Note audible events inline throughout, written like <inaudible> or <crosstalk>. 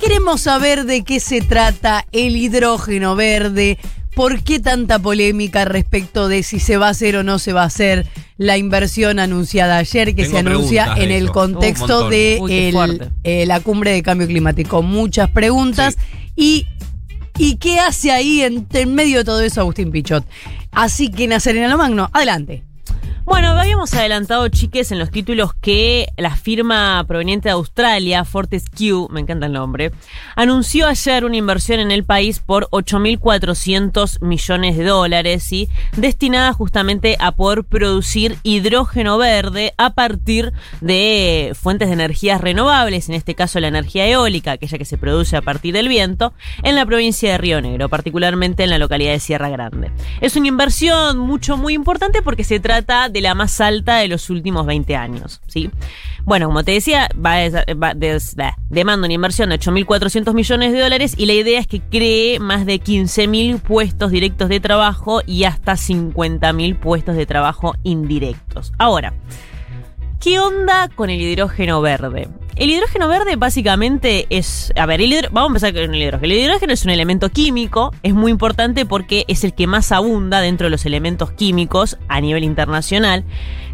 Queremos saber de qué se trata el hidrógeno verde, por qué tanta polémica respecto de si se va a hacer o no se va a hacer la inversión anunciada ayer, que Tengo se anuncia en el contexto de Uy, el- eh, la cumbre de cambio climático. Muchas preguntas. Y, ¿Y qué hace ahí en, en medio de todo eso Agustín Pichot? Así que Nazarena Lomagno, adelante. Bueno, habíamos adelantado, chiques, en los títulos que la firma proveniente de Australia, Fortescue, me encanta el nombre, anunció ayer una inversión en el país por 8.400 millones de dólares, ¿sí? destinada justamente a poder producir hidrógeno verde a partir de fuentes de energías renovables, en este caso la energía eólica, aquella que se produce a partir del viento, en la provincia de Río Negro, particularmente en la localidad de Sierra Grande. Es una inversión mucho, muy importante porque se trata de la más alta de los últimos 20 años, ¿sí? Bueno, como te decía, va a- va- des- bah, demanda una inversión de 8.400 millones de dólares y la idea es que cree más de 15.000 puestos directos de trabajo y hasta 50.000 puestos de trabajo indirectos. Ahora, ¿Qué onda con el hidrógeno verde? El hidrógeno verde básicamente es... A ver, el vamos a empezar con el hidrógeno. El hidrógeno es un elemento químico, es muy importante porque es el que más abunda dentro de los elementos químicos a nivel internacional.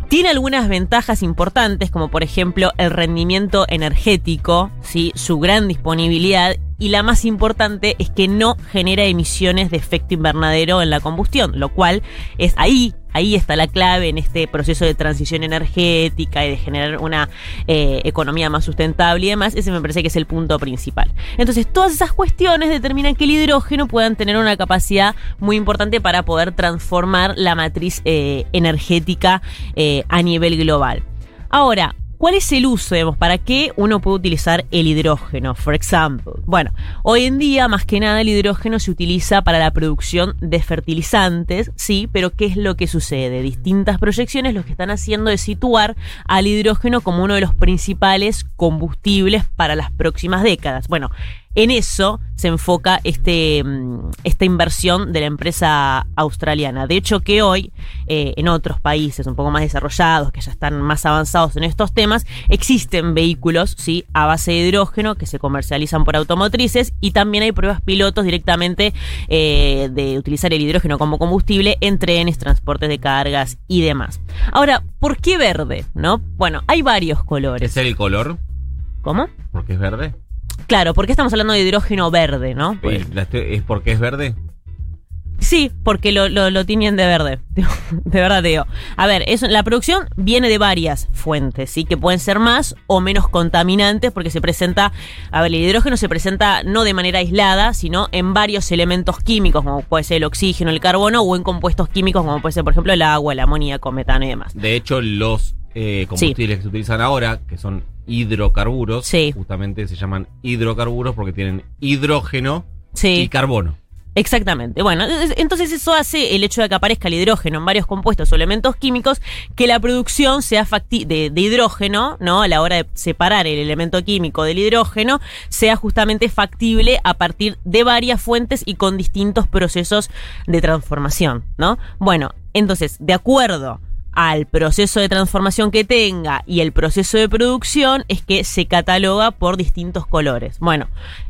Tiene algunas ventajas importantes, como por ejemplo el rendimiento energético, ¿sí? su gran disponibilidad y la más importante es que no genera emisiones de efecto invernadero en la combustión, lo cual es ahí, ahí está la clave en este proceso de transición energética y de generar una eh, economía más sustentable y demás. Ese me parece que es el punto principal. Entonces, todas esas cuestiones determinan que el hidrógeno puedan tener una capacidad muy importante para poder transformar la matriz eh, energética eh, a nivel global. Ahora, ¿Cuál es el uso, digamos, para qué uno puede utilizar el hidrógeno, por ejemplo? Bueno, hoy en día, más que nada, el hidrógeno se utiliza para la producción de fertilizantes, sí, pero ¿qué es lo que sucede? Distintas proyecciones lo que están haciendo es situar al hidrógeno como uno de los principales combustibles para las próximas décadas. Bueno, en eso se enfoca este, mm, esta inversión de la empresa australiana. De hecho, que hoy eh, en otros países un poco más desarrollados, que ya están más avanzados en estos temas, existen vehículos ¿sí? a base de hidrógeno que se comercializan por automotrices y también hay pruebas pilotos directamente eh, de utilizar el hidrógeno como combustible en trenes, transportes de cargas y demás. Ahora, ¿por qué verde? ¿No? Bueno, hay varios colores. ¿Es el color? ¿Cómo? Porque es verde. Claro, ¿por qué estamos hablando de hidrógeno verde, no? Pues- ¿Es porque es verde? Sí, porque lo, lo, lo tiñen de verde. <laughs> De verdad te digo. A ver, eso, la producción viene de varias fuentes, ¿sí? Que pueden ser más o menos contaminantes porque se presenta... A ver, el hidrógeno se presenta no de manera aislada, sino en varios elementos químicos, como puede ser el oxígeno, el carbono, o en compuestos químicos, como puede ser, por ejemplo, el agua, el amoníaco, metano y demás. De hecho, los eh, combustibles que se utilizan ahora, que son hidrocarburos, Sí. justamente se llaman hidrocarburos porque tienen hidrógeno y Sí. carbono. Exactamente. Bueno, es- entonces eso hace el hecho de que aparezca el hidrógeno en varios compuestos o elementos químicos, que la producción sea facti de, de hidrógeno, ¿no? A la hora de separar el elemento químico del hidrógeno, sea justamente factible a partir de varias fuentes y con distintos procesos de transformación, ¿no? Bueno, entonces, de acuerdo al proceso de transformación que tenga y el proceso de producción es que se cataloga por distintos colores. Bueno,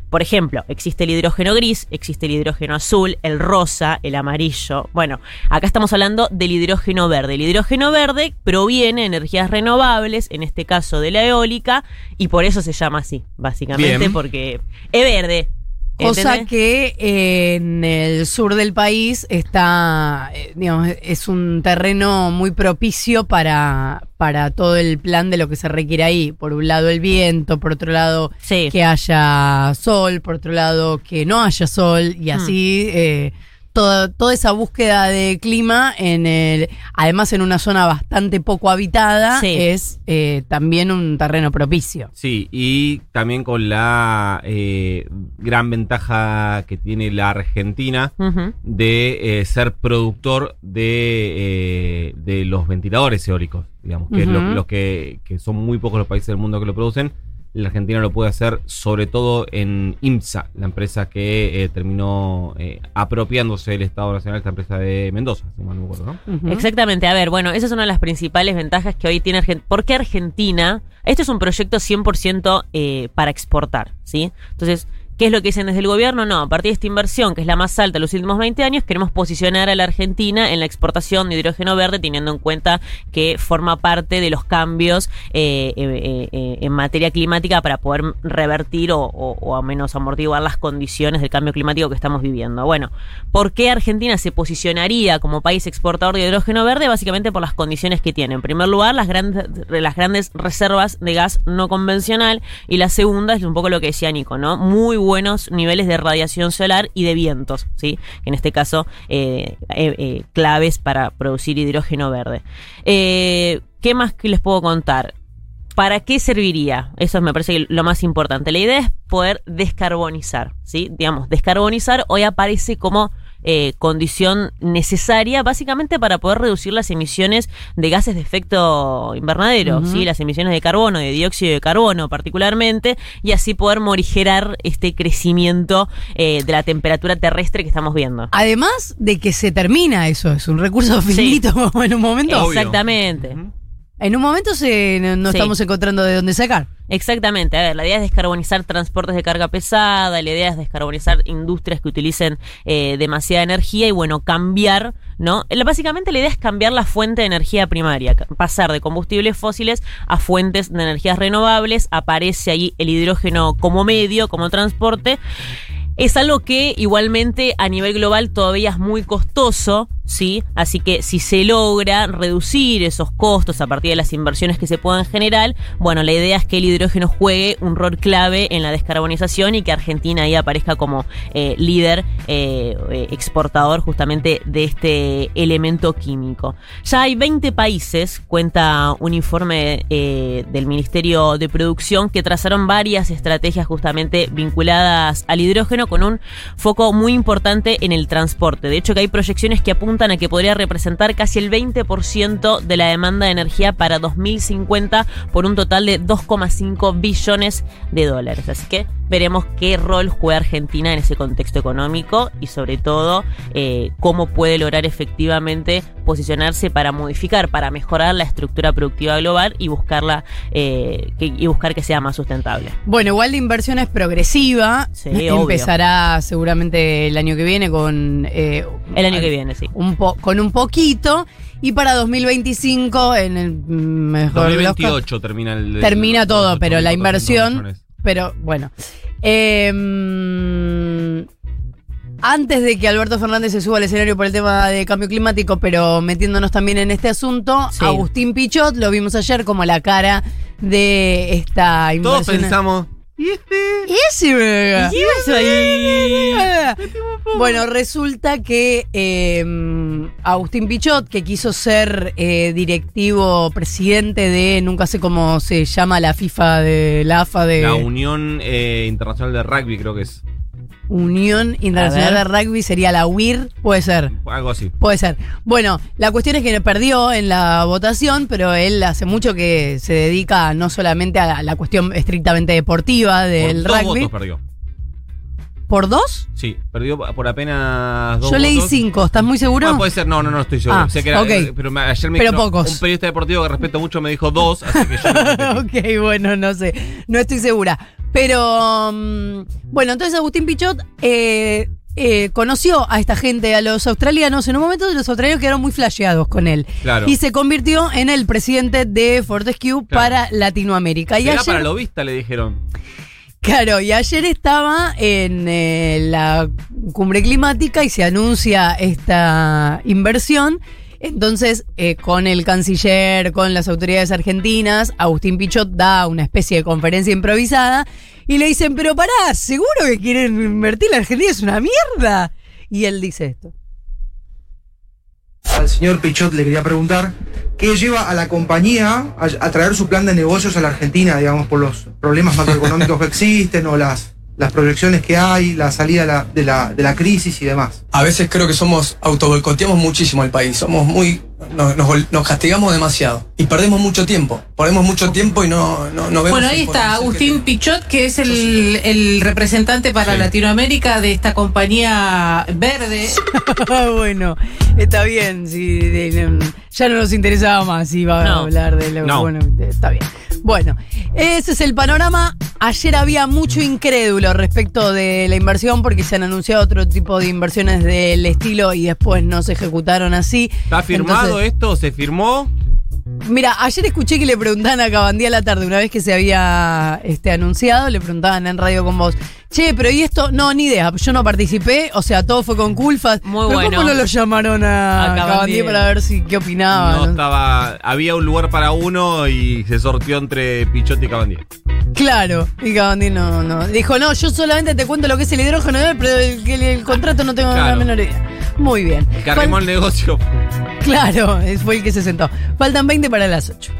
por ejemplo, existe el hidrógeno gris, existe el hidrógeno azul, el rosa, el amarillo. Bueno, acá estamos hablando del hidrógeno verde. El hidrógeno verde proviene de energías renovables, en este caso de la eólica, y por eso se llama así, básicamente, Bien. porque es verde. Cosa ¿entendés? que eh, en el sur del país está, eh, digamos, es un terreno muy propicio para, para todo el plan de lo que se requiere ahí. Por un lado el viento, por otro lado Sí. que haya sol, por otro lado que no haya sol y así eh, toda, toda esa búsqueda de clima en el, además en una zona bastante poco habitada Sí. es eh, también un terreno propicio. Sí, y también con la eh, gran ventaja que tiene la Argentina de eh, ser productor de, eh, de los ventiladores eólicos, digamos, que es lo, lo que, que son muy pocos los países del mundo que lo producen. El argentino lo puede hacer sobre todo en IMSA, la empresa que eh, terminó eh, apropiándose del Estado Nacional, esta empresa de Mendoza, si mal no me acuerdo, ¿no? Exactamente, a ver, bueno, esa es una de las principales ventajas que hoy tiene Argentina. ¿Por qué Argentina? Este es un proyecto 100% eh, para exportar, ¿sí? Entonces, ¿qué es lo que dicen desde el gobierno? No, a partir de esta inversión, que es la más alta de los últimos 20 años, queremos posicionar a la Argentina en la exportación de hidrógeno verde, teniendo en cuenta que forma parte de los cambios eh, eh, eh, en materia climática para poder revertir o, o, o al menos amortiguar las condiciones del cambio climático que estamos viviendo. Bueno, ¿por qué Argentina se posicionaría como país exportador de hidrógeno verde? Básicamente por las condiciones que tiene. En primer lugar, las grandes, las grandes reservas de gas no convencional y la segunda es un poco lo que decía Nico, ¿no? Muy buenos niveles de radiación solar y de vientos, ¿sí? En este caso, eh, eh, eh, claves para producir hidrógeno verde. ¿Qué más que les puedo contar? ¿Para qué serviría? Eso me parece lo más importante. La idea es poder descarbonizar, ¿sí? Digamos, descarbonizar hoy aparece como eh, condición necesaria básicamente para poder reducir las emisiones de gases de efecto invernadero. ¿sí? Las emisiones de carbono, de dióxido de carbono particularmente, y así poder morigerar este crecimiento eh, de la temperatura terrestre que estamos viendo. Además de que se termina eso, es un recurso finito <laughs> en un momento. Obvio. Exactamente. En un momento se, no, no Sí. estamos encontrando de dónde sacar. Exactamente, a ver, la idea es descarbonizar transportes de carga pesada, la idea es descarbonizar industrias que utilicen eh, demasiada energía y bueno, cambiar, ¿no? Básicamente la idea es cambiar la fuente de energía primaria, pasar de combustibles fósiles a fuentes de energías renovables, aparece ahí el hidrógeno como medio, como transporte. Es algo que igualmente a nivel global todavía es muy costoso, ¿sí? Así que si se logra reducir esos costos a partir de las inversiones que se puedan generar, bueno, la idea es que el hidrógeno juegue un rol clave en la descarbonización y que Argentina ahí aparezca como eh, líder eh, eh, exportador justamente de este elemento químico. Ya hay 20 países, cuenta un informe del Ministerio de Producción, que trazaron varias estrategias justamente vinculadas al hidrógeno con un foco muy importante en el transporte. De hecho, que hay proyecciones que apuntan a que podría representar casi el 20% de la demanda de energía para 2050 por un total de 2,5 billones de dólares. Así que veremos qué rol juega Argentina en ese contexto económico y sobre todo eh, cómo puede lograr efectivamente posicionarse para modificar, para mejorar la estructura productiva global y buscarla eh, que, y buscar que sea más sustentable. Bueno, igual la inversión es progresiva. Sí, obvio. Empezará seguramente el año que viene con. eh, El año que viene, sí. un po- con un poquito. Y para 2025, en el mejor los casos- 2028 termina el... Termina todo, pero la 8.400 inversión-. Pero bueno. Eh, antes de que Alberto Fernández se suba al escenario por el tema de cambio climático, pero metiéndonos también en este asunto, Sí. Agustín Pichot lo vimos ayer como la cara de esta Todos pensamos... ¿Y este? ¿Y ese, pasó ahí? Bueno, resulta que eh, Agustín Pichot, que quiso ser eh, directivo presidente de, nunca sé cómo se llama la FIFA de la AFA de La Unión eh, Internacional de Rugby creo que es. Unión Internacional de. Rugby, sería la UIR, puede ser. Algo así. Puede ser. Bueno, la cuestión es que perdió en la votación, pero él hace mucho que se dedica no solamente a la cuestión estrictamente deportiva del por dos rugby. votos perdió. ¿Por dos? Sí, perdió por apenas dos Yo leí votos. cinco, ¿estás muy seguro? Ah, puede ser, no, no, no estoy seguro. Ah, sé que era, ok. eh, pero me- ayer me Pero dijeron- pocos. un periodista deportivo que respeto mucho me dijo dos, así que yo no <laughs> ok, bueno, no sé. No estoy segura. Pero, mm, bueno, entonces Agustín Pichot eh, eh, conoció a esta gente, a los australianos. En un momento los australianos quedaron muy flasheados con él. Claro. Y se convirtió en el presidente de Fortescue para Latinoamérica. Y Era ayer, para lobista, le dijeron. Claro, y ayer estaba en eh, la cumbre climática y se anuncia esta inversión. Entonces, eh, con el canciller, con las autoridades argentinas, Agustín Pichot da una especie de conferencia improvisada y le dicen, pero pará, ¿seguro que quieren invertir la Argentina? Es una mierda. Y él dice esto. Al señor Pichot le quería preguntar qué lleva a la compañía a, a traer su plan de negocios a la Argentina, digamos, por los problemas macroeconómicos que existen o las las proyecciones que hay, la salida de la, de la, de la crisis y demás. A veces creo que somos, autoboicoteamos muchísimo al país, somos muy, nos, nos gol- nos castigamos demasiado y perdemos mucho tiempo, perdemos mucho tiempo y no, no, no vemos... Bueno, ahí el está que Agustín. Pichot, que es el, el representante para Sí. Latinoamérica de esta compañía verde. <laughs> bueno, está bien. Si, de- de- ya no nos interesaba más si iba a No. hablar de lo No. bueno, está bien. Bueno, ese es el panorama. Ayer había mucho incrédulo respecto de la inversión porque se han anunciado otro tipo de inversiones del estilo y después no se ejecutaron así. ¿Está firmado Entonces, esto? ¿Se firmó? Mira, ayer escuché que le preguntaban a Cabandí a la tarde, una vez que se había este, anunciado, le preguntaban en radio con vos, che, pero ¿y esto? No, ni idea, yo no participé, o sea, todo fue con Culfas. Muy pero bueno. ¿Cómo no lo llamaron a, A Cabandí. Cabandí para ver si qué opinaba? No estaba. Había un lugar para uno y se sortió entre Pichotti y Cabandier. Claro, y Cabandí no, no. Dijo, no, yo solamente te cuento lo que es el hidrógeno, pero el, el- el contrato no tengo la menor idea. Muy bien. El que arrimó el negocio. Claro, es- fue el que se sentó. Faltan 20 para las 8.